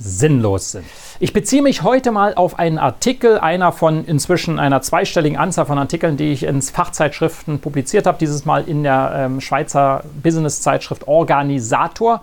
sinnlos sind. Ich beziehe mich heute mal auf einen Artikel, einer von inzwischen einer zweistelligen Anzahl von Artikeln, die ich in Fachzeitschriften publiziert habe, dieses Mal in der ähm, Schweizer Business-Zeitschrift Organisator.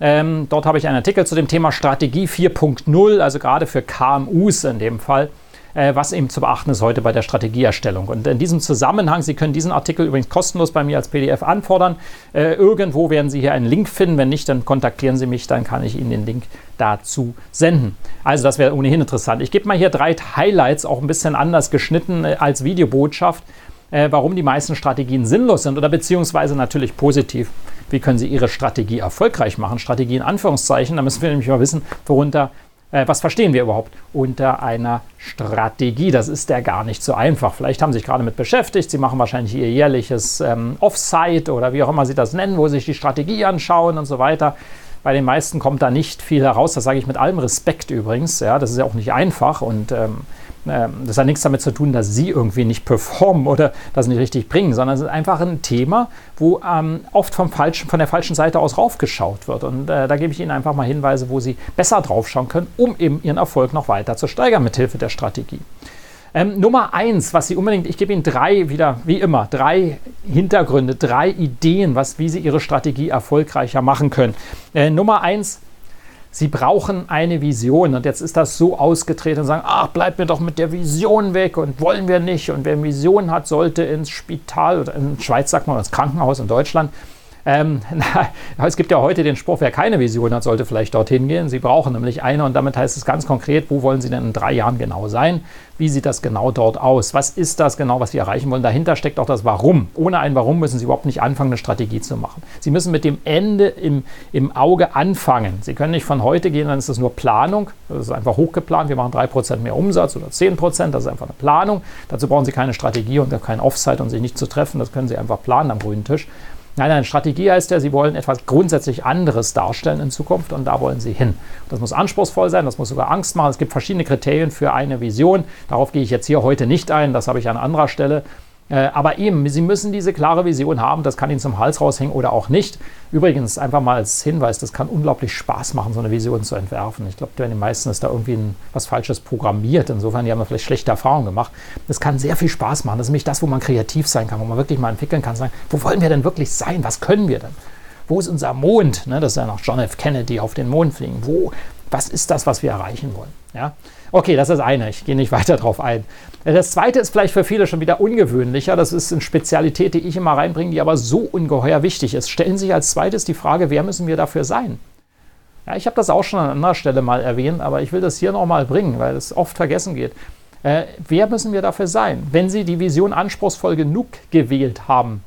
Ähm, dort habe ich einen Artikel zu dem Thema Strategie 4.0, also gerade für KMUs in dem Fall was eben zu beachten ist heute bei der Strategieerstellung. Und in diesem Zusammenhang, Sie können diesen Artikel übrigens kostenlos bei mir als PDF anfordern. Äh, irgendwo werden Sie hier einen Link finden. Wenn nicht, dann kontaktieren Sie mich, dann kann ich Ihnen den Link dazu senden. Also das wäre ohnehin interessant. Ich gebe mal hier drei Highlights, auch ein bisschen anders geschnitten äh, als Videobotschaft, äh, warum die meisten Strategien sinnlos sind oder beziehungsweise natürlich positiv. Wie können Sie Ihre Strategie erfolgreich machen? Strategie in Anführungszeichen, da müssen wir nämlich mal wissen, worunter äh, was verstehen wir überhaupt unter einer Strategie? Das ist ja gar nicht so einfach. Vielleicht haben Sie sich gerade mit beschäftigt. Sie machen wahrscheinlich Ihr jährliches ähm, Offsite oder wie auch immer Sie das nennen, wo Sie sich die Strategie anschauen und so weiter. Bei den meisten kommt da nicht viel heraus. Das sage ich mit allem Respekt übrigens. Ja, das ist ja auch nicht einfach und ähm, das hat nichts damit zu tun, dass sie irgendwie nicht performen oder das nicht richtig bringen, sondern es ist einfach ein Thema, wo ähm, oft vom falschen, von der falschen Seite aus raufgeschaut wird. Und äh, da gebe ich Ihnen einfach mal Hinweise, wo Sie besser draufschauen können, um eben Ihren Erfolg noch weiter zu steigern mit Hilfe der Strategie. Ähm, Nummer eins, was Sie unbedingt, ich gebe Ihnen drei, wieder wie immer, drei Hintergründe, drei Ideen, was, wie Sie Ihre Strategie erfolgreicher machen können. Äh, Nummer eins, Sie brauchen eine Vision. Und jetzt ist das so ausgetreten und sagen, ach, bleibt mir doch mit der Vision weg und wollen wir nicht. Und wer Vision hat, sollte ins Spital oder in Schweiz sagt man ins Krankenhaus in Deutschland ähm, na, es gibt ja heute den Spruch, wer keine Vision hat, sollte vielleicht dorthin gehen. Sie brauchen nämlich eine und damit heißt es ganz konkret, wo wollen Sie denn in drei Jahren genau sein? Wie sieht das genau dort aus? Was ist das genau, was Sie erreichen wollen? Dahinter steckt auch das Warum. Ohne ein Warum müssen Sie überhaupt nicht anfangen, eine Strategie zu machen. Sie müssen mit dem Ende im, im Auge anfangen. Sie können nicht von heute gehen, dann ist das nur Planung. Das ist einfach hochgeplant. Wir machen 3% mehr Umsatz oder 10%. Das ist einfach eine Planung. Dazu brauchen Sie keine Strategie und kein Offsite und sich nicht zu treffen. Das können Sie einfach planen am grünen Tisch. Nein, nein, Strategie heißt ja, Sie wollen etwas grundsätzlich anderes darstellen in Zukunft und da wollen Sie hin. Das muss anspruchsvoll sein, das muss sogar Angst machen. Es gibt verschiedene Kriterien für eine Vision. Darauf gehe ich jetzt hier heute nicht ein, das habe ich an anderer Stelle. Äh, aber eben, Sie müssen diese klare Vision haben, das kann Ihnen zum Hals raushängen oder auch nicht. Übrigens, einfach mal als Hinweis, das kann unglaublich Spaß machen, so eine Vision zu entwerfen. Ich glaube, den meisten ist da irgendwie ein, was Falsches programmiert. Insofern, die haben da vielleicht schlechte Erfahrungen gemacht. Das kann sehr viel Spaß machen. Das ist nämlich das, wo man kreativ sein kann, wo man wirklich mal entwickeln kann, sagen, wo wollen wir denn wirklich sein? Was können wir denn? Wo ist unser Mond? Ne, das ist ja noch John F. Kennedy auf den Mond fliegen. Wo, was ist das, was wir erreichen wollen? Ja? Okay, das ist eine. Ich gehe nicht weiter darauf ein. Das zweite ist vielleicht für viele schon wieder ungewöhnlicher. Das ist eine Spezialität, die ich immer reinbringe, die aber so ungeheuer wichtig ist. Stellen Sie sich als zweites die Frage, wer müssen wir dafür sein? Ja, ich habe das auch schon an anderer Stelle mal erwähnt, aber ich will das hier nochmal bringen, weil es oft vergessen geht. Äh, wer müssen wir dafür sein? Wenn Sie die Vision anspruchsvoll genug gewählt haben,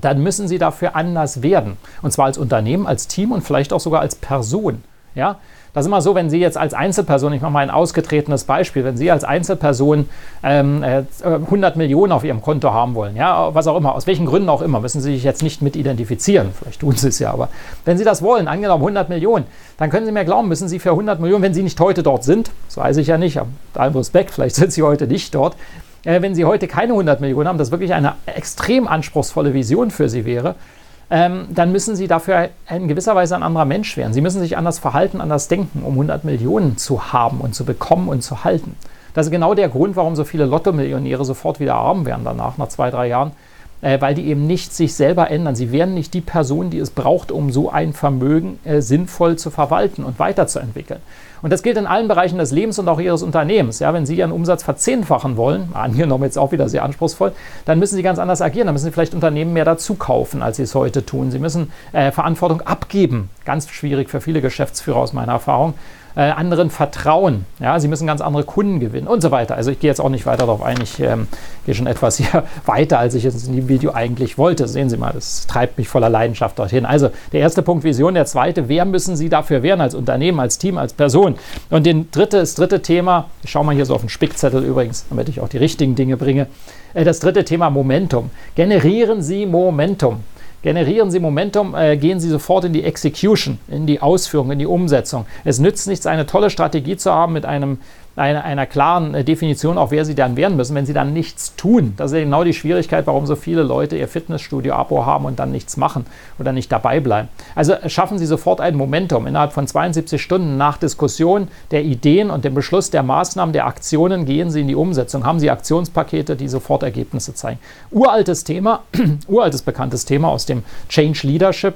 dann müssen Sie dafür anders werden. Und zwar als Unternehmen, als Team und vielleicht auch sogar als Person. Ja? Das ist immer so, wenn Sie jetzt als Einzelperson, ich mache mal ein ausgetretenes Beispiel, wenn Sie als Einzelperson ähm, 100 äh, Millionen auf Ihrem Konto haben wollen, ja, was auch immer, aus welchen Gründen auch immer, müssen Sie sich jetzt nicht mit identifizieren, vielleicht tun Sie es ja, aber wenn Sie das wollen, angenommen 100 Millionen, dann können Sie mir glauben, müssen Sie für 100 Millionen, wenn Sie nicht heute dort sind, das weiß ich ja nicht, mit allem Respekt, vielleicht sind Sie heute nicht dort, äh, wenn Sie heute keine 100 Millionen haben, das wirklich eine extrem anspruchsvolle Vision für Sie wäre, ähm, dann müssen sie dafür in gewisser Weise ein anderer Mensch werden. Sie müssen sich anders verhalten, anders denken, um 100 Millionen zu haben und zu bekommen und zu halten. Das ist genau der Grund, warum so viele Lotto-Millionäre sofort wieder arm werden danach, nach zwei, drei Jahren, äh, weil die eben nicht sich selber ändern. Sie werden nicht die Person, die es braucht, um so ein Vermögen äh, sinnvoll zu verwalten und weiterzuentwickeln. Und das gilt in allen Bereichen des Lebens und auch Ihres Unternehmens. Ja, wenn Sie Ihren Umsatz verzehnfachen wollen, angenommen jetzt auch wieder sehr anspruchsvoll, dann müssen Sie ganz anders agieren. Dann müssen Sie vielleicht Unternehmen mehr dazu kaufen, als Sie es heute tun. Sie müssen äh, Verantwortung abgeben. Ganz schwierig für viele Geschäftsführer aus meiner Erfahrung. Äh, anderen vertrauen. Ja, sie müssen ganz andere Kunden gewinnen und so weiter. Also ich gehe jetzt auch nicht weiter darauf ein. Ich ähm, gehe schon etwas hier weiter, als ich jetzt in dem Video eigentlich wollte. Sehen Sie mal, das treibt mich voller Leidenschaft dorthin. Also der erste Punkt Vision, der zweite, wer müssen Sie dafür werden als Unternehmen, als Team, als Person? Und den dritte, das dritte Thema, ich schaue mal hier so auf den Spickzettel übrigens, damit ich auch die richtigen Dinge bringe. Äh, das dritte Thema Momentum. Generieren Sie Momentum. Generieren Sie Momentum, äh, gehen Sie sofort in die Execution, in die Ausführung, in die Umsetzung. Es nützt nichts, eine tolle Strategie zu haben mit einem einer, einer klaren äh, Definition, auch wer sie dann werden müssen, wenn sie dann nichts tun. Das ist ja genau die Schwierigkeit, warum so viele Leute ihr Fitnessstudio-Abo haben und dann nichts machen oder nicht dabei bleiben. Also schaffen Sie sofort ein Momentum. Innerhalb von 72 Stunden nach Diskussion der Ideen und dem Beschluss der Maßnahmen, der Aktionen gehen Sie in die Umsetzung. Haben Sie Aktionspakete, die sofort Ergebnisse zeigen. Uraltes Thema, uraltes bekanntes Thema aus dem Change Leadership.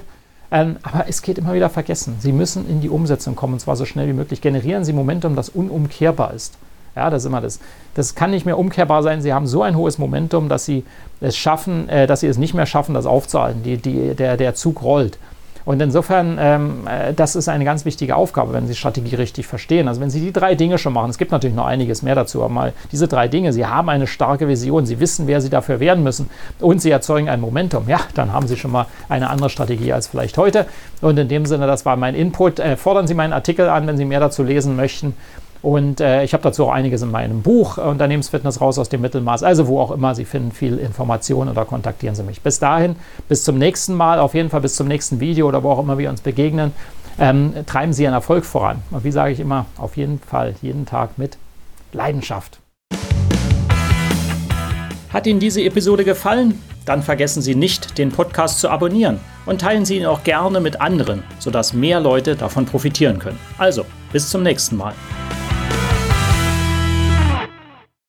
Ähm, aber es geht immer wieder vergessen. Sie müssen in die Umsetzung kommen und zwar so schnell wie möglich. Generieren Sie Momentum, das unumkehrbar ist. Ja, das ist immer das. Das kann nicht mehr umkehrbar sein. Sie haben so ein hohes Momentum, dass Sie es schaffen, äh, dass Sie es nicht mehr schaffen, das aufzuhalten. Die, die, der, der Zug rollt. Und insofern, ähm, äh, das ist eine ganz wichtige Aufgabe, wenn Sie Strategie richtig verstehen. Also wenn Sie die drei Dinge schon machen, es gibt natürlich noch einiges mehr dazu, aber mal diese drei Dinge, Sie haben eine starke Vision, Sie wissen, wer Sie dafür werden müssen und Sie erzeugen ein Momentum, ja, dann haben Sie schon mal eine andere Strategie als vielleicht heute. Und in dem Sinne, das war mein Input. Äh, fordern Sie meinen Artikel an, wenn Sie mehr dazu lesen möchten. Und äh, ich habe dazu auch einiges in meinem Buch äh, Unternehmensfitness raus aus dem Mittelmaß. Also wo auch immer, Sie finden viel Information oder kontaktieren Sie mich. Bis dahin, bis zum nächsten Mal, auf jeden Fall bis zum nächsten Video oder wo auch immer wir uns begegnen. Ähm, treiben Sie Ihren Erfolg voran. Und wie sage ich immer, auf jeden Fall jeden Tag mit Leidenschaft. Hat Ihnen diese Episode gefallen? Dann vergessen Sie nicht, den Podcast zu abonnieren und teilen Sie ihn auch gerne mit anderen, sodass mehr Leute davon profitieren können. Also, bis zum nächsten Mal.